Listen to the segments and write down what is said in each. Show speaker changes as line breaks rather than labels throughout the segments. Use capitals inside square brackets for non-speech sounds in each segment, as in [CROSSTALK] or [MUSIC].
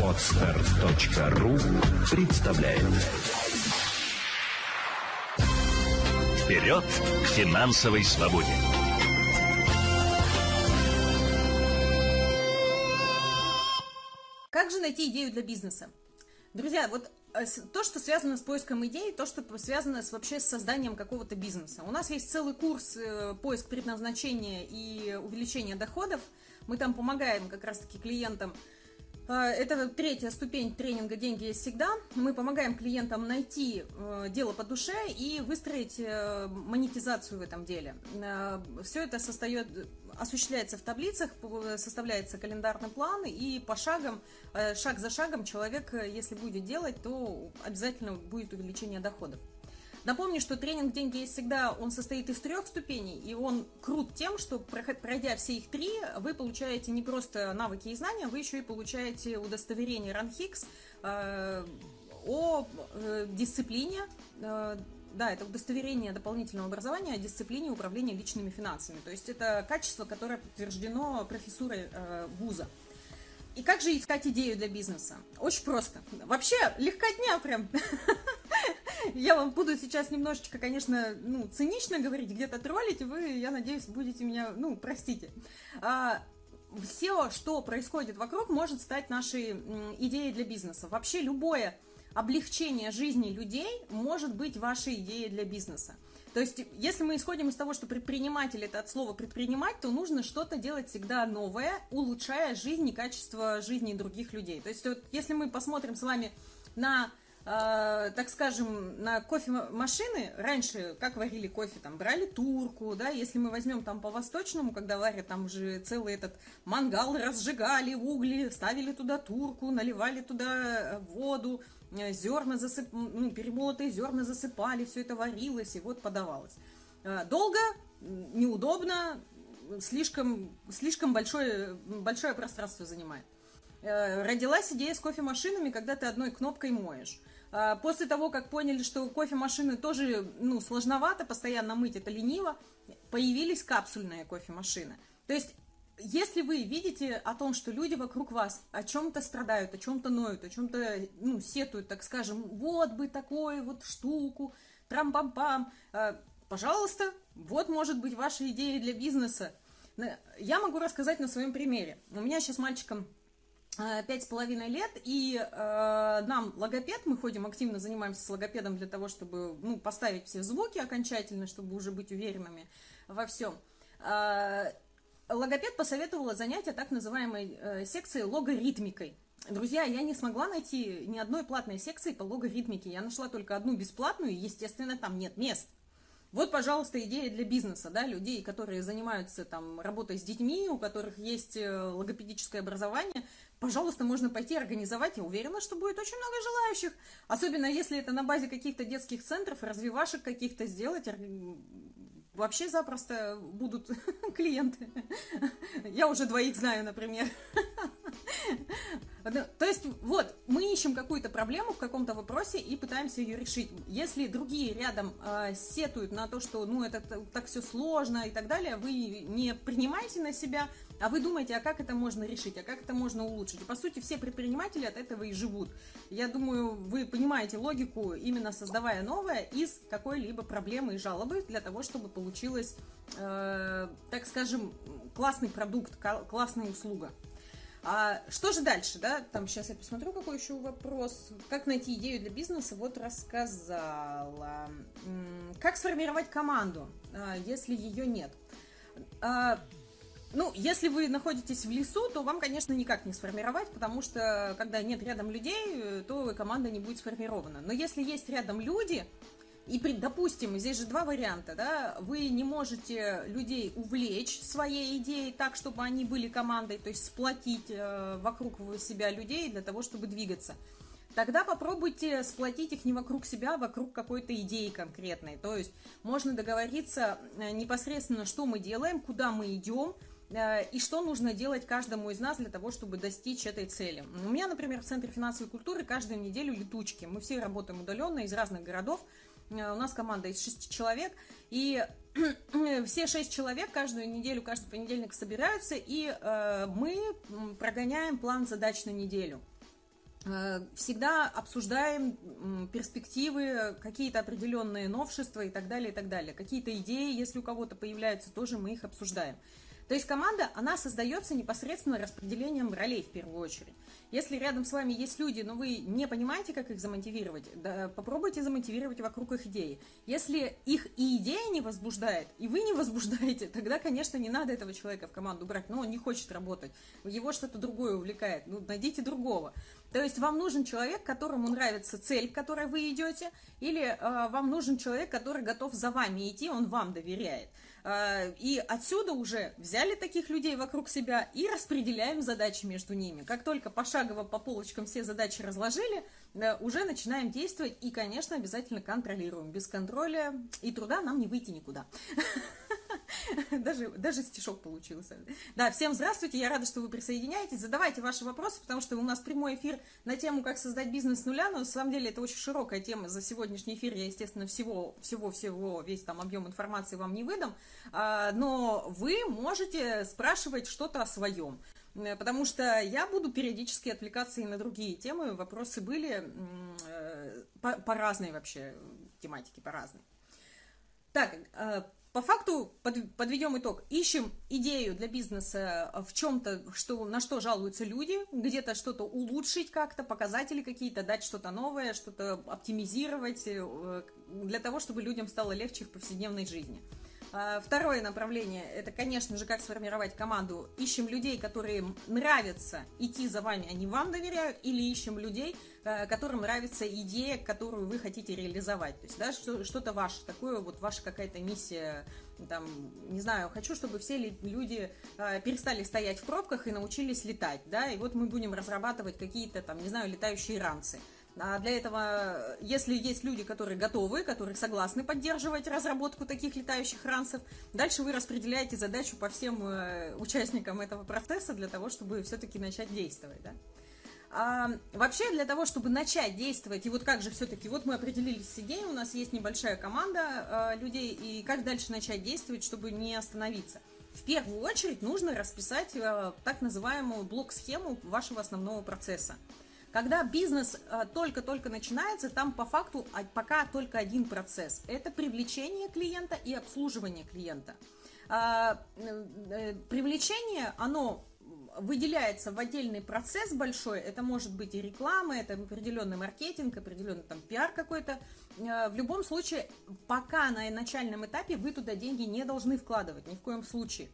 Отстар.ру представляет Вперед к финансовой свободе!
Как же найти идею для бизнеса? Друзья, вот э, то, что связано с поиском идей, то, что связано с, вообще с созданием какого-то бизнеса. У нас есть целый курс э, поиск предназначения и увеличения доходов. Мы там помогаем как раз-таки клиентам а, это третья ступень тренинга «Деньги есть всегда». Мы помогаем клиентам найти э, дело по душе и выстроить э, монетизацию в этом деле. Э, Все это состоит, осуществляется в таблицах, составляется календарный план, и по шагам, шаг за шагом человек, если будет делать, то обязательно будет увеличение доходов. Напомню, что тренинг «Деньги есть всегда», он состоит из трех ступеней, и он крут тем, что, пройдя все их три, вы получаете не просто навыки и знания, вы еще и получаете удостоверение РАНХИКС э, о э, дисциплине, э, да, это удостоверение дополнительного образования о дисциплине управления личными финансами. То есть это качество, которое подтверждено профессурой вуза. И как же искать идею для бизнеса? Очень просто. Вообще, легкотня прям. [LAUGHS] Я вам буду сейчас немножечко, конечно, ну, цинично говорить, где-то троллить, вы, я надеюсь, будете меня, ну, простите. А, все, что происходит вокруг, может стать нашей идеей для бизнеса. Вообще любое облегчение жизни людей может быть вашей идеей для бизнеса. То есть, если мы исходим из того, что предприниматель это от слова предпринимать, то нужно что-то делать всегда новое, улучшая жизнь и качество жизни других людей. То есть, вот, если мы посмотрим с вами на э, так скажем, на кофемашины, раньше как варили кофе, там брали турку, да, если мы возьмем там по-восточному, когда варят, там уже целый этот мангал разжигали, угли, ставили туда турку, наливали туда воду, Э, зерна засып... ну, перемолотые зерна засыпали, все это варилось и вот подавалось. Э, долго, неудобно, слишком, слишком большое, большое пространство занимает. Э, родилась идея с кофемашинами, когда ты одной кнопкой моешь. После того, как поняли, что кофемашины тоже ну, сложновато постоянно мыть, это лениво, появились капсульные кофемашины. То есть если вы видите о том, что люди вокруг вас о чем-то страдают, о чем-то ноют, о чем-то, ну, сетуют, так скажем, вот бы такую вот штуку, трам-пам-пам, э, пожалуйста, вот может быть ваша идея для бизнеса. Я могу рассказать на своем примере. У меня сейчас мальчикам э, пять с половиной лет, и э, нам логопед, мы ходим активно, занимаемся с логопедом для того, чтобы ну, поставить все звуки окончательно, чтобы уже быть уверенными во всем. Логопед посоветовала занятие так называемой э, секцией логоритмикой. Друзья, я не смогла найти ни одной платной секции по логоритмике. Я нашла только одну бесплатную, и, естественно, там нет мест. Вот, пожалуйста, идея для бизнеса, да, людей, которые занимаются там работой с детьми, у которых есть э, логопедическое образование. Пожалуйста, можно пойти организовать. Я уверена, что будет очень много желающих. Особенно если это на базе каких-то детских центров, развивашек каких-то сделать, вообще запросто будут [LAUGHS] клиенты. Я уже двоих знаю, например. То есть, вот, мы ищем какую-то проблему в каком-то вопросе и пытаемся ее решить. Если другие рядом э, сетуют на то, что, ну, это так все сложно и так далее, вы не принимаете на себя, а вы думаете, а как это можно решить, а как это можно улучшить. И, по сути, все предприниматели от этого и живут. Я думаю, вы понимаете логику, именно создавая новое из какой-либо проблемы и жалобы для того, чтобы получилось, э, так скажем, классный продукт, классная услуга. А что же дальше, да? Там сейчас я посмотрю, какой еще вопрос. Как найти идею для бизнеса? Вот рассказала. Как сформировать команду, а, если ее нет? А, ну, если вы находитесь в лесу, то вам, конечно, никак не сформировать, потому что когда нет рядом людей, то команда не будет сформирована. Но если есть рядом люди, и, допустим, здесь же два варианта, да, вы не можете людей увлечь своей идеей так, чтобы они были командой, то есть сплотить э, вокруг себя людей для того, чтобы двигаться. Тогда попробуйте сплотить их не вокруг себя, а вокруг какой-то идеи конкретной. То есть можно договориться э, непосредственно, что мы делаем, куда мы идем, э, и что нужно делать каждому из нас для того, чтобы достичь этой цели. У меня, например, в Центре финансовой культуры каждую неделю летучки. Мы все работаем удаленно из разных городов, у нас команда из шести человек, и [CLEARS THROAT] все шесть человек каждую неделю, каждый понедельник собираются, и э, мы прогоняем план задач на неделю. Э, всегда обсуждаем перспективы, какие-то определенные новшества и так далее, и так далее. Какие-то идеи, если у кого-то появляются, тоже мы их обсуждаем. То есть команда, она создается непосредственно распределением ролей в первую очередь. Если рядом с вами есть люди, но вы не понимаете, как их замотивировать, да, попробуйте замотивировать вокруг их идеи. Если их и идея не возбуждает, и вы не возбуждаете, тогда, конечно, не надо этого человека в команду брать. Но он не хочет работать, его что-то другое увлекает. Ну, найдите другого. То есть вам нужен человек, которому нравится цель, к которой вы идете, или э, вам нужен человек, который готов за вами идти, он вам доверяет. Э, и отсюда уже взяли таких людей вокруг себя и распределяем задачи между ними. Как только пошагово по полочкам все задачи разложили, э, уже начинаем действовать и, конечно, обязательно контролируем. Без контроля и труда нам не выйти никуда. [LAUGHS] Даже, даже стишок получился. Да, всем здравствуйте, я рада, что вы присоединяетесь. Задавайте ваши вопросы, потому что у нас прямой эфир на тему «Как создать бизнес с нуля», но на самом деле это очень широкая тема. За сегодняшний эфир я, естественно, всего, всего, всего, весь там объем информации вам не выдам, а, но вы можете спрашивать что-то о своем. Э, потому что я буду периодически отвлекаться и на другие темы. Вопросы были э, по, по разной вообще тематике, по разной. Так, э, по факту подведем итог. Ищем идею для бизнеса в чем-то, что, на что жалуются люди, где-то что-то улучшить как-то, показатели какие-то, дать что-то новое, что-то оптимизировать, для того, чтобы людям стало легче в повседневной жизни. А, второе направление – это, конечно же, как сформировать команду. Ищем людей, которые нравится идти за вами, они вам доверяют, или ищем людей, э, которым нравится идея, которую вы хотите реализовать. То есть, да, что-то ваше, такое вот ваша какая-то миссия, там, не знаю, хочу, чтобы все люди э, перестали стоять в пробках и научились летать, да, и вот мы будем разрабатывать какие-то там, не знаю, летающие ранцы. А для этого, если есть люди, которые готовы, которые согласны поддерживать разработку таких летающих ранцев, дальше вы распределяете задачу по всем э, участникам этого процесса для того, чтобы все-таки начать действовать. Да? А, вообще для того, чтобы начать действовать, и вот как же все-таки, вот мы определились с идеей, у нас есть небольшая команда а, людей, и как дальше начать действовать, чтобы не остановиться. В первую очередь нужно расписать а, так называемую блок-схему вашего основного процесса. Когда бизнес э, только-только начинается, там по факту пока только один процесс. Это привлечение клиента и обслуживание клиента. А, э, э, привлечение, оно выделяется в отдельный процесс большой, это может быть и реклама, это определенный маркетинг, определенный там пиар какой-то. В любом случае, пока на начальном этапе вы туда деньги не должны вкладывать, ни в коем случае.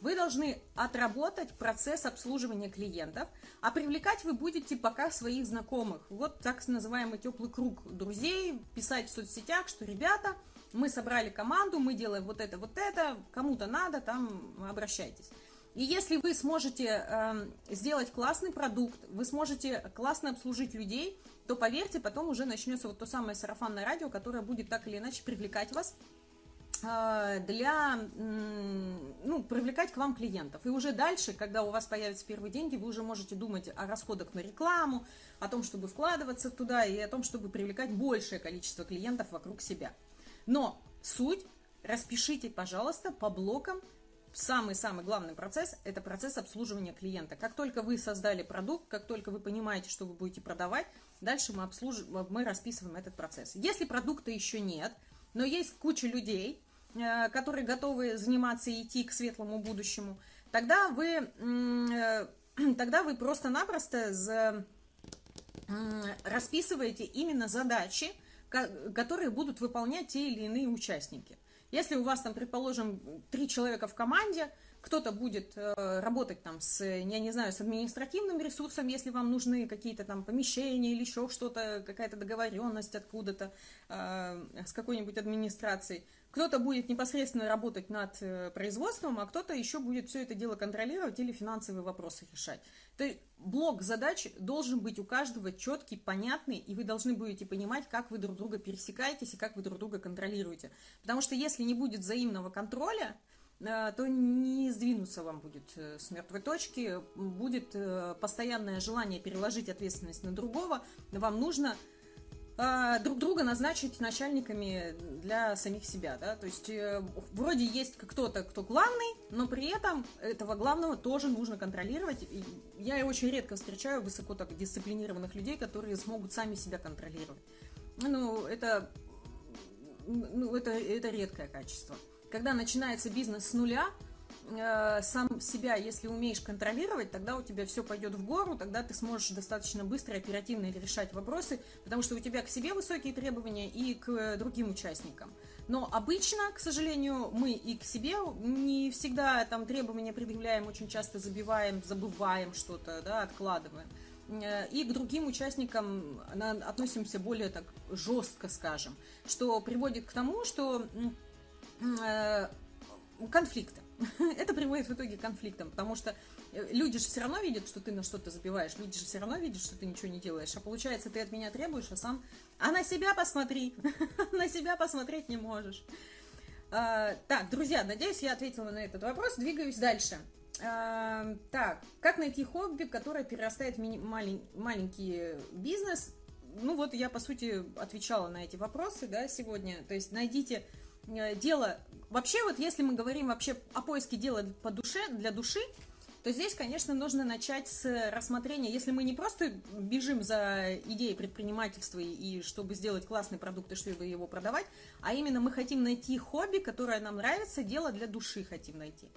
Вы должны отработать процесс обслуживания клиентов, а привлекать вы будете пока своих знакомых. Вот так называемый теплый круг друзей, писать в соцсетях, что ребята, мы собрали команду, мы делаем вот это, вот это, кому-то надо, там обращайтесь. И если вы сможете э, сделать классный продукт, вы сможете классно обслужить людей, то поверьте, потом уже начнется вот то самое сарафанное радио, которое будет так или иначе привлекать вас для, ну, привлекать к вам клиентов. И уже дальше, когда у вас появятся первые деньги, вы уже можете думать о расходах на рекламу, о том, чтобы вкладываться туда и о том, чтобы привлекать большее количество клиентов вокруг себя. Но суть распишите, пожалуйста, по блокам. Самый-самый главный процесс – это процесс обслуживания клиента. Как только вы создали продукт, как только вы понимаете, что вы будете продавать, дальше мы, обслуж... мы расписываем этот процесс. Если продукта еще нет, но есть куча людей, Э, которые готовы заниматься и идти к светлому будущему, тогда вы, э, [CLEARS THROAT] тогда вы просто-напросто расписываете именно задачи, которые будут выполнять те или иные участники. Если у вас там, предположим, три человека в команде, кто-то будет э, работать там с, я не знаю, с административным ресурсом, если вам нужны какие-то там помещения или еще что-то, какая-то договоренность откуда-то с какой-нибудь администрацией. Кто-то будет непосредственно работать над э, производством, а кто-то еще будет все это дело контролировать или финансовые вопросы решать. То есть блок задач должен быть у каждого четкий, понятный, и вы должны будете понимать, как вы друг друга пересекаетесь и как вы друг друга контролируете. Потому что если не будет взаимного контроля, э, то не сдвинуться вам будет э, с мертвой точки, будет постоянное желание переложить ответственность на другого, вам нужно друг друга назначить начальниками для самих себя, да, то есть э, вроде есть кто-то, кто главный, но при этом этого главного тоже нужно контролировать. И я очень редко встречаю высоко так дисциплинированных людей, которые смогут сами себя контролировать. Ну, это, ну, это, это редкое качество. Когда начинается бизнес с нуля, Э, сам себя, если умеешь контролировать, тогда у тебя все пойдет в гору, тогда ты сможешь достаточно быстро и оперативно решать вопросы, потому что у тебя к себе высокие требования и к другим участникам. Но обычно, к сожалению, мы и к себе не всегда там требования предъявляем, очень часто забиваем, забываем что-то, да, откладываем. Э, и к другим участникам относимся более так жестко, скажем, что приводит к тому, что э, конфликты. [LAUGHS] это приводит в итоге к конфликтам, потому что э, люди же все равно видят, что ты на что-то забиваешь, люди же все равно видят, что ты ничего не делаешь, а получается, ты от меня требуешь, а сам... А на себя посмотри, [LAUGHS] на себя посмотреть не можешь. А, так, друзья, надеюсь, я ответила на этот вопрос, двигаюсь дальше. А, так, как найти хобби, которое перерастает в мини- малень- маленький бизнес? Ну вот я, по сути, отвечала на эти вопросы, да, сегодня. То есть найдите дело... Вообще, вот если мы говорим вообще о поиске дела по душе, для души, то здесь, конечно, нужно начать с рассмотрения, если мы не просто бежим за идеей предпринимательства и чтобы сделать классный продукт и чтобы его продавать, а именно мы хотим найти хобби, которое нам нравится, дело для души хотим найти.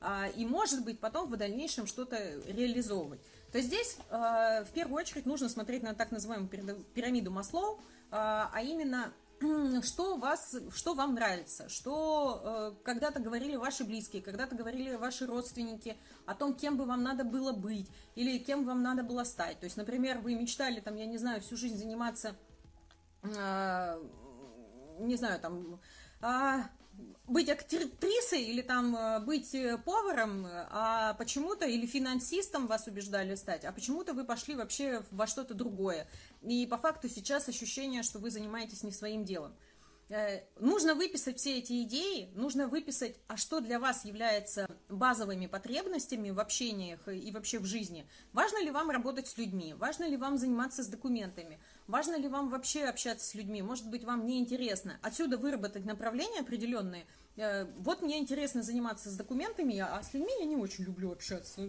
А, и, может быть, потом в дальнейшем что-то реализовывать. То здесь э, в первую очередь нужно смотреть на так называемую пирамиду Маслоу, а, а именно что, вас, что вам нравится, что э, когда-то говорили ваши близкие, когда-то говорили ваши родственники о том, кем бы вам надо было быть или кем вам надо было стать. То есть, например, вы мечтали, там, я не знаю, всю жизнь заниматься, э, не знаю, там, э, быть актрисой или там э, быть э, поваром, а почему-то, или финансистом вас убеждали стать, а почему-то вы пошли вообще во что-то другое. И по факту сейчас ощущение, что вы занимаетесь не своим делом. Э, нужно выписать все эти идеи, нужно выписать, а что для вас является базовыми потребностями в общениях и вообще в жизни. Важно ли вам работать с людьми, важно ли вам заниматься с документами, важно ли вам вообще общаться с людьми, может быть, вам не интересно. Отсюда выработать направления определенные. Э, вот мне интересно заниматься с документами, а с людьми я не очень люблю общаться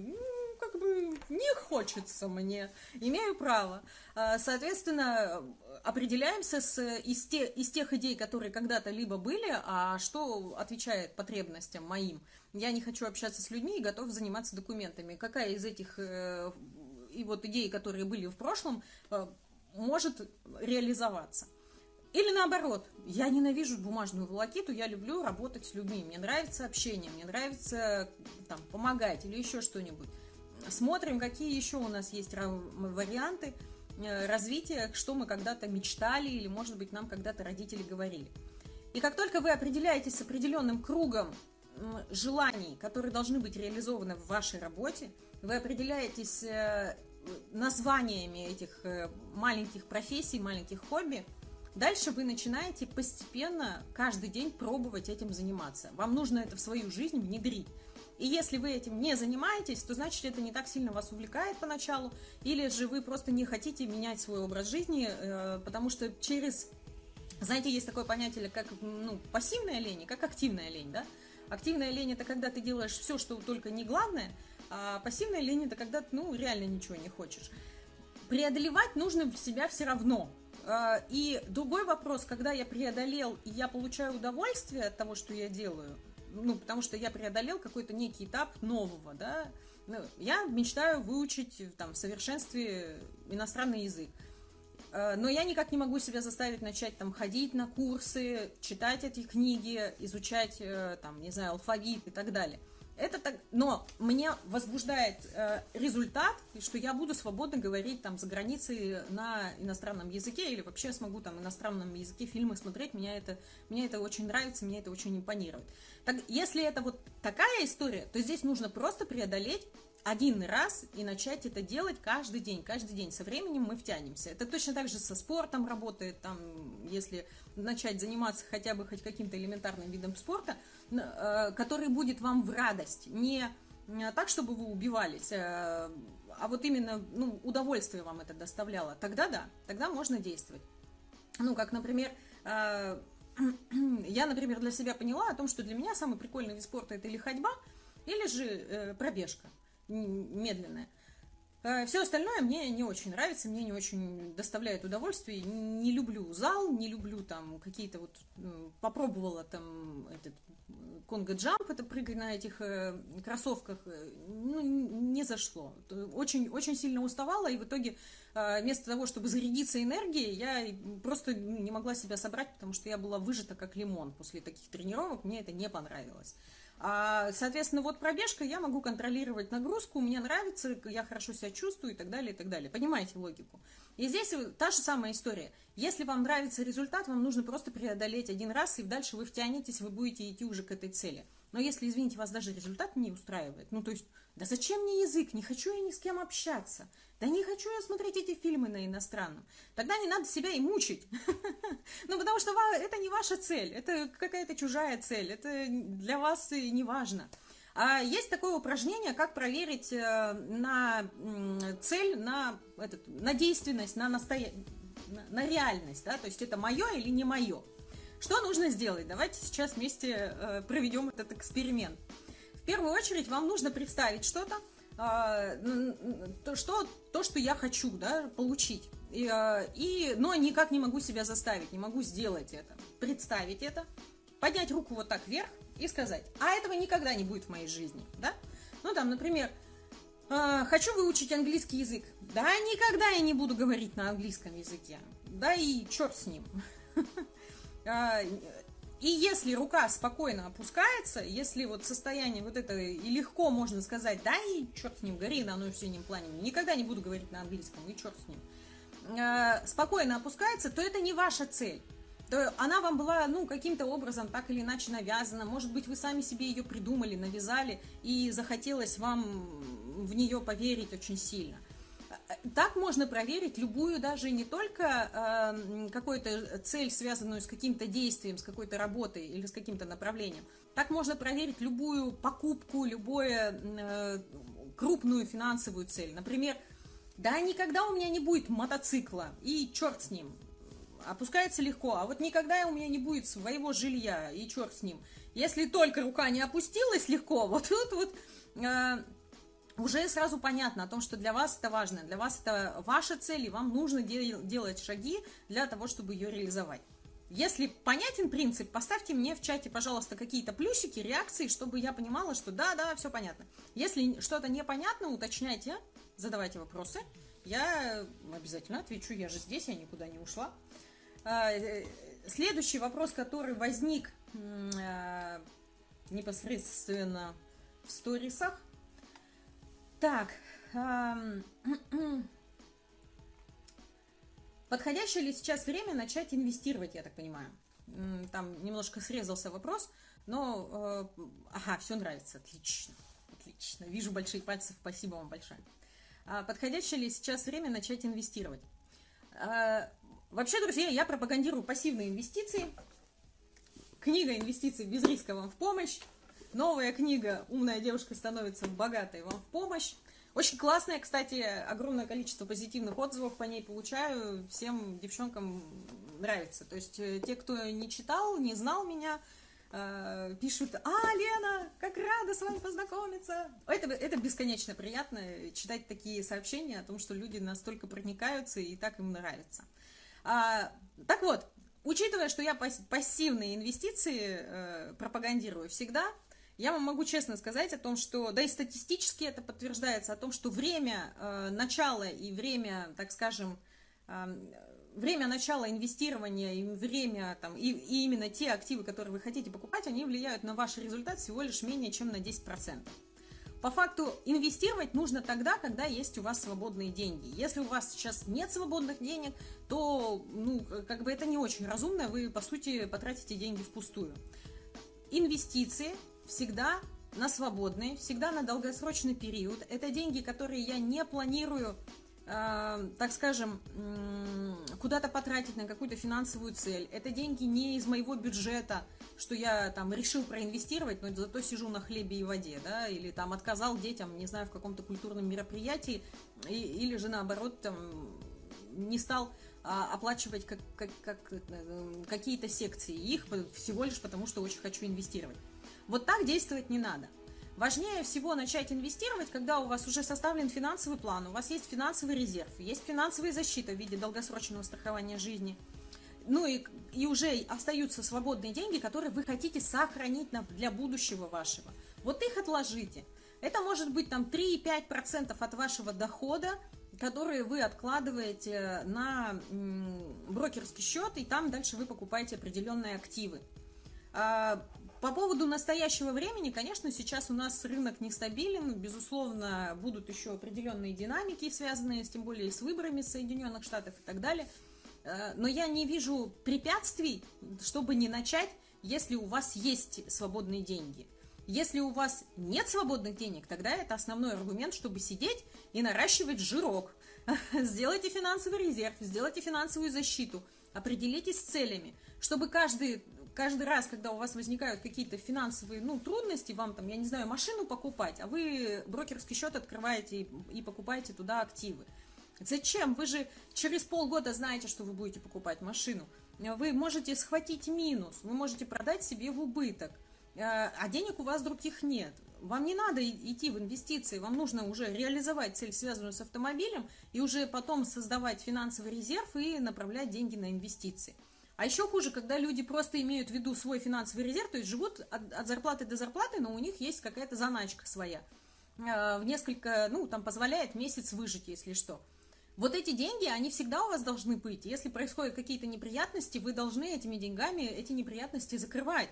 как бы не хочется мне, имею право. А, соответственно, определяемся с, из, те, из тех идей, которые когда-то либо были, а что отвечает потребностям моим. Я не хочу общаться с людьми и готов заниматься документами. Какая из этих э, и вот идей, которые были в прошлом, э, может реализоваться? Или наоборот, я ненавижу бумажную волокиту, я люблю работать с людьми, мне нравится общение, мне нравится там, помогать или еще что-нибудь. Смотрим, какие еще у нас есть варианты э, развития, что мы когда-то мечтали или, может быть, нам когда-то родители говорили. И как только вы определяетесь с определенным кругом желаний, которые должны быть реализованы в вашей работе, вы определяетесь э, названиями этих э, маленьких профессий, маленьких хобби, дальше вы начинаете постепенно каждый день пробовать этим заниматься. Вам нужно это в свою жизнь внедрить. И если вы этим не занимаетесь, то значит это не так сильно вас увлекает поначалу, или же вы просто не хотите менять свой образ жизни, э, потому что через, знаете, есть такое понятие, как ну, пассивная лень, как активная лень, да? Активная лень это когда ты делаешь все, что только не главное, а пассивная лень это когда ты, ну, реально ничего не хочешь. Преодолевать нужно себя все равно. Э, и другой вопрос, когда я преодолел, и я получаю удовольствие от того, что я делаю – ну, потому что я преодолел какой-то некий этап нового, да, ну, я мечтаю выучить там в совершенстве иностранный язык. Э, но я никак не могу себя заставить начать там ходить на курсы, читать эти книги, изучать э, там, не знаю, алфавит и так далее. Это так, но мне возбуждает э, результат, что я буду свободно говорить там за границей на иностранном языке или вообще смогу там иностранном языке фильмы смотреть. Меня это, мне это очень нравится, мне это очень импонирует. Так, если это вот такая история, то здесь нужно просто преодолеть один раз и начать это делать каждый день, каждый день. Со временем мы втянемся. Это точно так же со спортом работает, там, если начать заниматься хотя бы хоть каким-то элементарным видом спорта, э, который будет вам в радость, не так, чтобы вы убивались, э, а вот именно ну, удовольствие вам это доставляло, тогда да, тогда можно действовать. ну, как, например, э, [CLEARS THROAT] я, например, для себя поняла о том, что для меня самый прикольный вид спорта это или ходьба, или же э, пробежка медленная. Э, Все остальное мне не очень нравится, мне не очень доставляет удовольствие. Не люблю зал, не люблю там какие-то вот... Попробовала там этот конго-джамп, это прыгать на этих э, кроссовках, ну, не зашло. Очень, очень сильно уставала, и в итоге э, вместо того, чтобы зарядиться энергией, я просто не могла себя собрать, потому что я была выжата как лимон после таких тренировок, мне это не понравилось. А, соответственно, вот пробежка, я могу контролировать нагрузку, мне нравится, я хорошо себя чувствую и так далее, и так далее. Понимаете логику? И здесь та же самая история. Если вам нравится результат, вам нужно просто преодолеть один раз, и дальше вы втянетесь, вы будете идти уже к этой цели. Но если, извините, вас даже результат не устраивает, ну то есть, да зачем мне язык, не хочу я ни с кем общаться, да не хочу я смотреть эти фильмы на иностранном, тогда не надо себя и мучить. [LAUGHS] Ну потому что это не ваша цель, это какая-то чужая цель, это для вас не важно. А есть такое упражнение, как проверить э, на цель, на, этот, на действенность, на, настоя... на реальность, да, то есть это мое или не мое. Что нужно сделать? Давайте сейчас вместе э, проведем этот эксперимент. В первую очередь вам нужно представить что-то, а, то, что, то, что я хочу да, получить. И, а, и, но никак не могу себя заставить, не могу сделать это. Представить это, поднять руку вот так вверх и сказать, а этого никогда не будет в моей жизни, да? Ну, там, например, э, хочу выучить английский язык. Да, никогда я не буду говорить на английском языке. Да и черт с ним. [LAUGHS] А, и если рука спокойно опускается, если вот состояние вот это и легко можно сказать, да и черт с ним, гори на оно в синем плане, никогда не буду говорить на английском, и черт с ним, а, спокойно опускается, то это не ваша цель то она вам была, ну, каким-то образом так или иначе навязана. Может быть, вы сами себе ее придумали, навязали, и захотелось вам в нее поверить очень сильно. Так можно проверить любую, даже не только э, какую-то цель, связанную с каким-то действием, с какой-то работой или с каким-то направлением. Так можно проверить любую покупку, любую э, крупную финансовую цель. Например, да, никогда у меня не будет мотоцикла, и черт с ним опускается легко, а вот никогда у меня не будет своего жилья, и черт с ним. Если только рука не опустилась легко, [LAUGHS] вот тут вот э, уже сразу понятно о том, что для вас это важно, для вас это ваша цель, и вам нужно дел- делать шаги для того, чтобы ее реализовать. Если понятен принцип, поставьте мне в чате, пожалуйста, какие-то плюсики, реакции, чтобы я понимала, что да, да, все понятно. Если что-то непонятно, уточняйте, задавайте вопросы. Я обязательно отвечу, я же здесь, я никуда не ушла. А, э, следующий вопрос, который возник а, непосредственно в сторисах. Так. [CLEARS THROAT] Подходящее ли сейчас время начать инвестировать, я так понимаю? Там немножко срезался вопрос, но... Э, ага, все нравится, отлично, отлично. Вижу большие пальцы, спасибо вам большое. А подходящее ли сейчас время начать инвестировать? Вообще, друзья, я пропагандирую пассивные инвестиции. Книга «Инвестиции без риска вам в помощь». Новая книга «Умная девушка становится богатой вам в помощь». Очень классная, кстати, огромное количество позитивных отзывов по ней получаю. Всем девчонкам нравится. То есть э, те, кто не читал, не знал меня, э, пишут, а, Лена, как рада с вами познакомиться. Это, это бесконечно приятно, читать такие сообщения о том, что люди настолько проникаются и так им нравится. А, так вот, учитывая, что я пассивные инвестиции э, пропагандирую всегда, я вам могу честно сказать о том, что, да и статистически это подтверждается, о том, что время э, начала и время, так скажем, э, время начала инвестирования и время там, и, и именно те активы, которые вы хотите покупать, они влияют на ваш результат всего лишь менее чем на 10%. По факту инвестировать нужно тогда, когда есть у вас свободные деньги. Если у вас сейчас нет свободных денег, то, ну, как бы это не очень разумно, вы, по сути, потратите деньги впустую. Инвестиции всегда на свободные, всегда на долгосрочный период. Это деньги, которые я не планирую Э, так скажем, куда-то потратить на какую-то финансовую цель. Это деньги не из моего бюджета, что я там решил проинвестировать, но зато сижу на хлебе и воде, да, или там отказал детям, не знаю, в каком-то культурном мероприятии, и, или же наоборот там не стал а, оплачивать как, как, как, э, какие-то секции. Их всего лишь потому, что очень хочу инвестировать. Вот так действовать не надо. Важнее всего начать инвестировать, когда у вас уже составлен финансовый план, у вас есть финансовый резерв, есть финансовая защита в виде долгосрочного страхования жизни, ну и, и уже остаются свободные деньги, которые вы хотите сохранить на, для будущего вашего. Вот их отложите. Это может быть там 3-5% от вашего дохода, которые вы откладываете на брокерский счет, и там дальше вы покупаете определенные активы. По поводу настоящего времени, конечно, сейчас у нас рынок нестабилен, безусловно, будут еще определенные динамики, связанные с, тем более с выборами Соединенных Штатов и так далее. Э, но я не вижу препятствий, чтобы не начать, если у вас есть свободные деньги. Если у вас нет свободных денег, тогда это основной аргумент, чтобы сидеть и наращивать жирок. [LAUGHS] Сделайте финансовый резерв, сделайте финансовую защиту, определитесь с целями, чтобы каждый каждый раз, когда у вас возникают какие-то финансовые ну, трудности, вам там, я не знаю, машину покупать, а вы брокерский счет открываете и, и покупаете туда активы. Зачем? Вы же через полгода знаете, что вы будете покупать машину. Вы можете схватить минус, вы можете продать себе в убыток, э, а денег у вас других нет. Вам не надо идти в инвестиции, вам нужно уже реализовать цель, связанную с автомобилем, и уже потом создавать финансовый резерв и направлять деньги на инвестиции. А еще хуже, когда люди просто имеют в виду свой финансовый резерв, то есть живут от, от зарплаты до зарплаты, но у них есть какая-то заначка своя. Э, в несколько, ну, там позволяет месяц выжить, если что. Вот эти деньги, они всегда у вас должны быть. Если происходят какие-то неприятности, вы должны этими деньгами эти неприятности закрывать.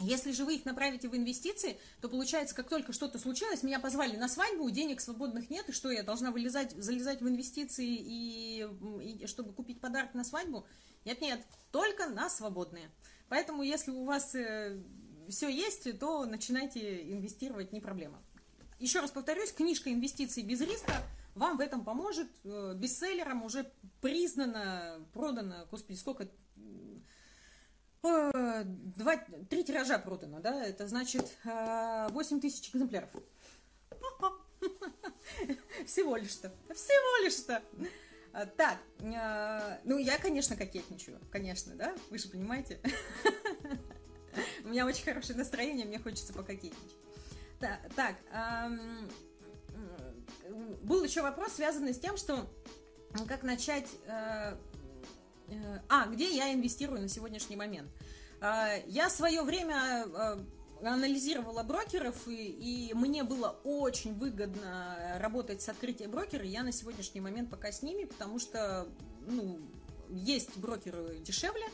Если же вы их направите в инвестиции, то получается, как только что-то случилось, меня позвали на свадьбу, денег свободных нет, и что, я должна вылезать, залезать в инвестиции, и, и чтобы купить подарок на свадьбу? Нет-нет, только на свободные. Поэтому, если у вас э, все есть, то начинайте инвестировать, не проблема. Еще раз повторюсь, книжка «Инвестиции без риска» вам в этом поможет. Э, бестселлером уже признано, продано, господи, сколько... Э, два, три тиража продано, да, это значит 8 э, тысяч экземпляров. [LAUGHS] Всего лишь-то, всего лишь-то. А, так, ну я, конечно, кокетничаю, конечно, да, вы же понимаете. [LAUGHS] У меня очень хорошее настроение, мне хочется пококетничать. Так, был еще вопрос, связанный с тем, что как начать... А, где я инвестирую на сегодняшний момент? А, я свое время э, анализировала брокеров, и, и мне было очень выгодно работать с открытием брокера. Я на сегодняшний момент пока с ними, потому что, ну, есть брокеры дешевле,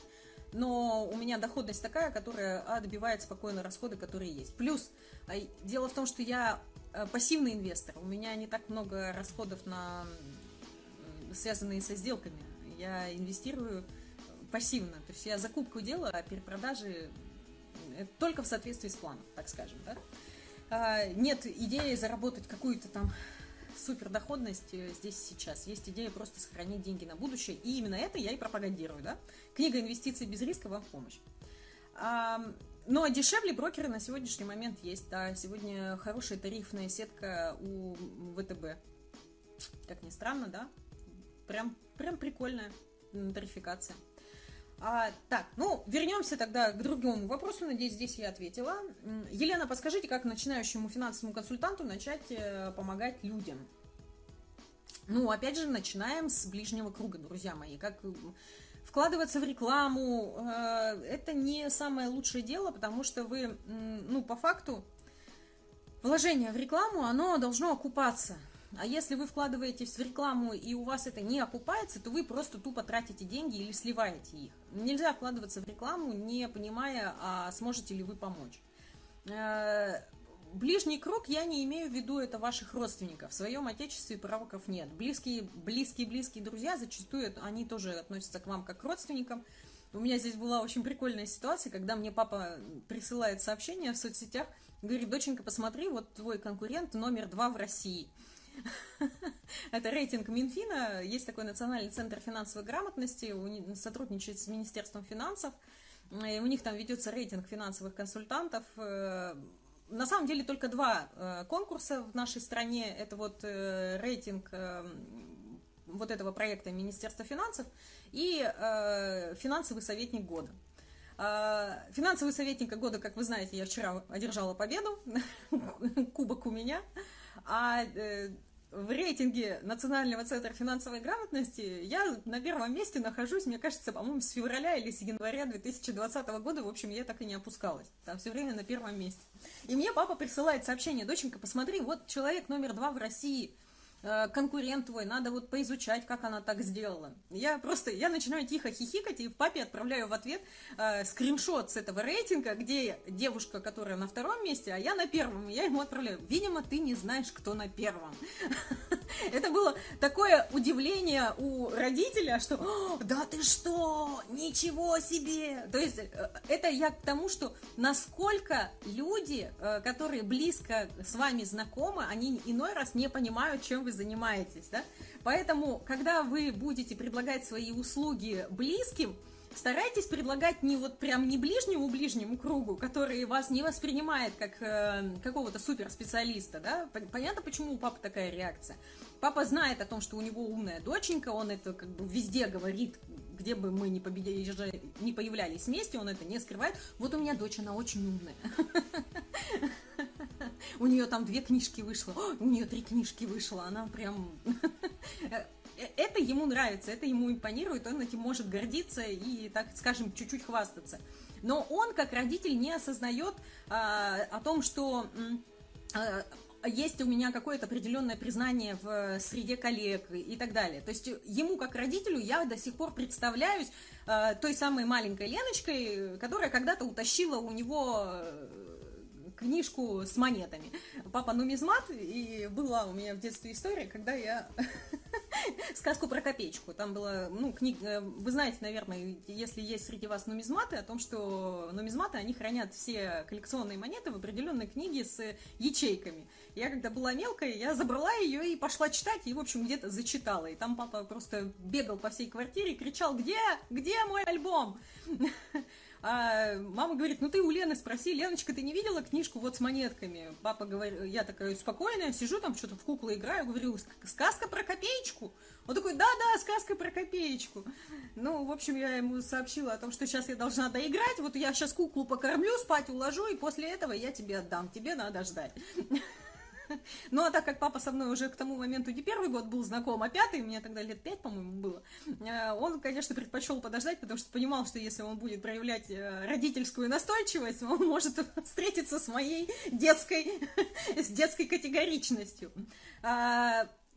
но у меня доходность такая, которая отбивает спокойно расходы, которые есть. Плюс, а, дело в том, что я пассивный инвестор, у меня не так много расходов на связанные со сделками. Я инвестирую пассивно, то есть я закупку делаю, а перепродажи только в соответствии с планом, так скажем, да. А, нет идеи заработать какую-то там супер доходность э, здесь сейчас. Есть идея просто сохранить деньги на будущее, и именно это я и пропагандирую, да. Книга «Инвестиции без риска» вам в помощь. А, но дешевле брокеры на сегодняшний момент есть, да. Сегодня хорошая тарифная сетка у ВТБ. Как ни странно, да. Прям, прям прикольная тарификация. А, так, ну, вернемся тогда к другому вопросу. Надеюсь, здесь я ответила. Елена, подскажите, как начинающему финансовому консультанту начать э, помогать людям? Ну, опять же, начинаем с ближнего круга, друзья мои. Как вкладываться в рекламу, э, это не самое лучшее дело, потому что вы, ну, по факту, вложение в рекламу, оно должно окупаться. А если вы вкладываетесь в рекламу и у вас это не окупается, то вы просто тупо тратите деньги или сливаете их. Нельзя вкладываться в рекламу, не понимая, а сможете ли вы помочь. Э, ближний круг я не имею в виду это ваших родственников. В своем отечестве пророков нет. Близкие, близкие, близкие друзья зачастую они тоже относятся к вам как к родственникам. У меня здесь была очень прикольная ситуация, когда мне папа присылает сообщение в соцсетях, говорит, доченька, посмотри, вот твой конкурент номер два в России – [LAUGHS] это рейтинг Минфина. Есть такой Национальный центр финансовой грамотности, сотрудничает с Министерством финансов. И у них там ведется рейтинг финансовых консультантов. Э, на самом деле только два э, конкурса в нашей стране. Это вот э, рейтинг вот этого проекта Министерства финансов и финансовый советник года. Финансовый советник года, как вы знаете, я вчера одержала победу, [LAUGHS] кубок у меня, а в рейтинге Национального центра финансовой грамотности я на первом месте нахожусь, мне кажется, по-моему, с февраля или с января 2020 года. В общем, я так и не опускалась. Там все время на первом месте. И мне папа присылает сообщение, доченька, посмотри, вот человек номер два в России – конкурент твой, надо вот поизучать, как она так сделала. Я просто, я начинаю тихо хихикать и папе отправляю в ответ э, скриншот с этого рейтинга, где девушка, которая на втором месте, а я на первом, я ему отправляю. Видимо, ты не знаешь, кто на первом. [LAUGHS] Это было такое удивление у родителя, что «Да ты что? Ничего себе!» То есть э, это я к тому, что насколько люди, э, которые близко с вами знакомы, они иной раз не понимают, чем вы занимаетесь, да? Поэтому, когда вы будете предлагать свои услуги близким, старайтесь предлагать не вот прям не ближнему ближнему кругу, который вас не воспринимает как э, какого-то суперспециалиста, да? Понятно, почему у папы такая реакция. Папа знает о том, что у него умная доченька, он это как бы везде говорит, где бы мы ни, победили, не появлялись вместе, он это не скрывает. Вот у меня дочь, она очень умная. [LAUGHS] У нее там две книжки вышло, у нее три книжки вышло, она прям... [LAUGHS] Это ему нравится, это ему импонирует, он этим может гордиться и, так скажем, чуть-чуть хвастаться. Но он, как родитель, не осознает а, о том, что а, есть у меня какое-то определенное признание в среде коллег и так далее. То есть ему, как родителю, я до сих пор представляюсь э, той самой маленькой Леночкой, которая когда-то утащила у него книжку с монетами. Папа нумизмат, и была у меня в детстве история, когда я [LAUGHS] сказку про копеечку. Там была, ну, книга, вы знаете, наверное, если есть среди вас нумизматы, о том, что нумизматы, они хранят все коллекционные монеты в определенной книге с ячейками. Я когда была мелкая, я забрала ее и пошла читать, и, в общем, где-то зачитала. И там папа просто бегал по всей квартире и кричал, где, где мой альбом? [LAUGHS] А мама говорит, ну ты у Лены спроси, Леночка, ты не видела книжку вот с монетками? Папа говорит, я такая спокойная, сижу там, что-то в куклы играю, говорю, сказка про копеечку? Он такой, да-да, сказка про копеечку. Ну, в общем, я ему сообщила о том, что сейчас я должна доиграть, вот я сейчас куклу покормлю, спать уложу, и после этого я тебе отдам, тебе надо ждать. [LAUGHS] Ну, а так как папа со мной уже к тому моменту не первый год был знаком, а пятый, мне тогда лет пять, по-моему, было, э, он, конечно, предпочел подождать, потому что понимал, что если он будет проявлять э, родительскую настойчивость, он может [LAUGHS] встретиться с моей детской, [LAUGHS] с детской категоричностью.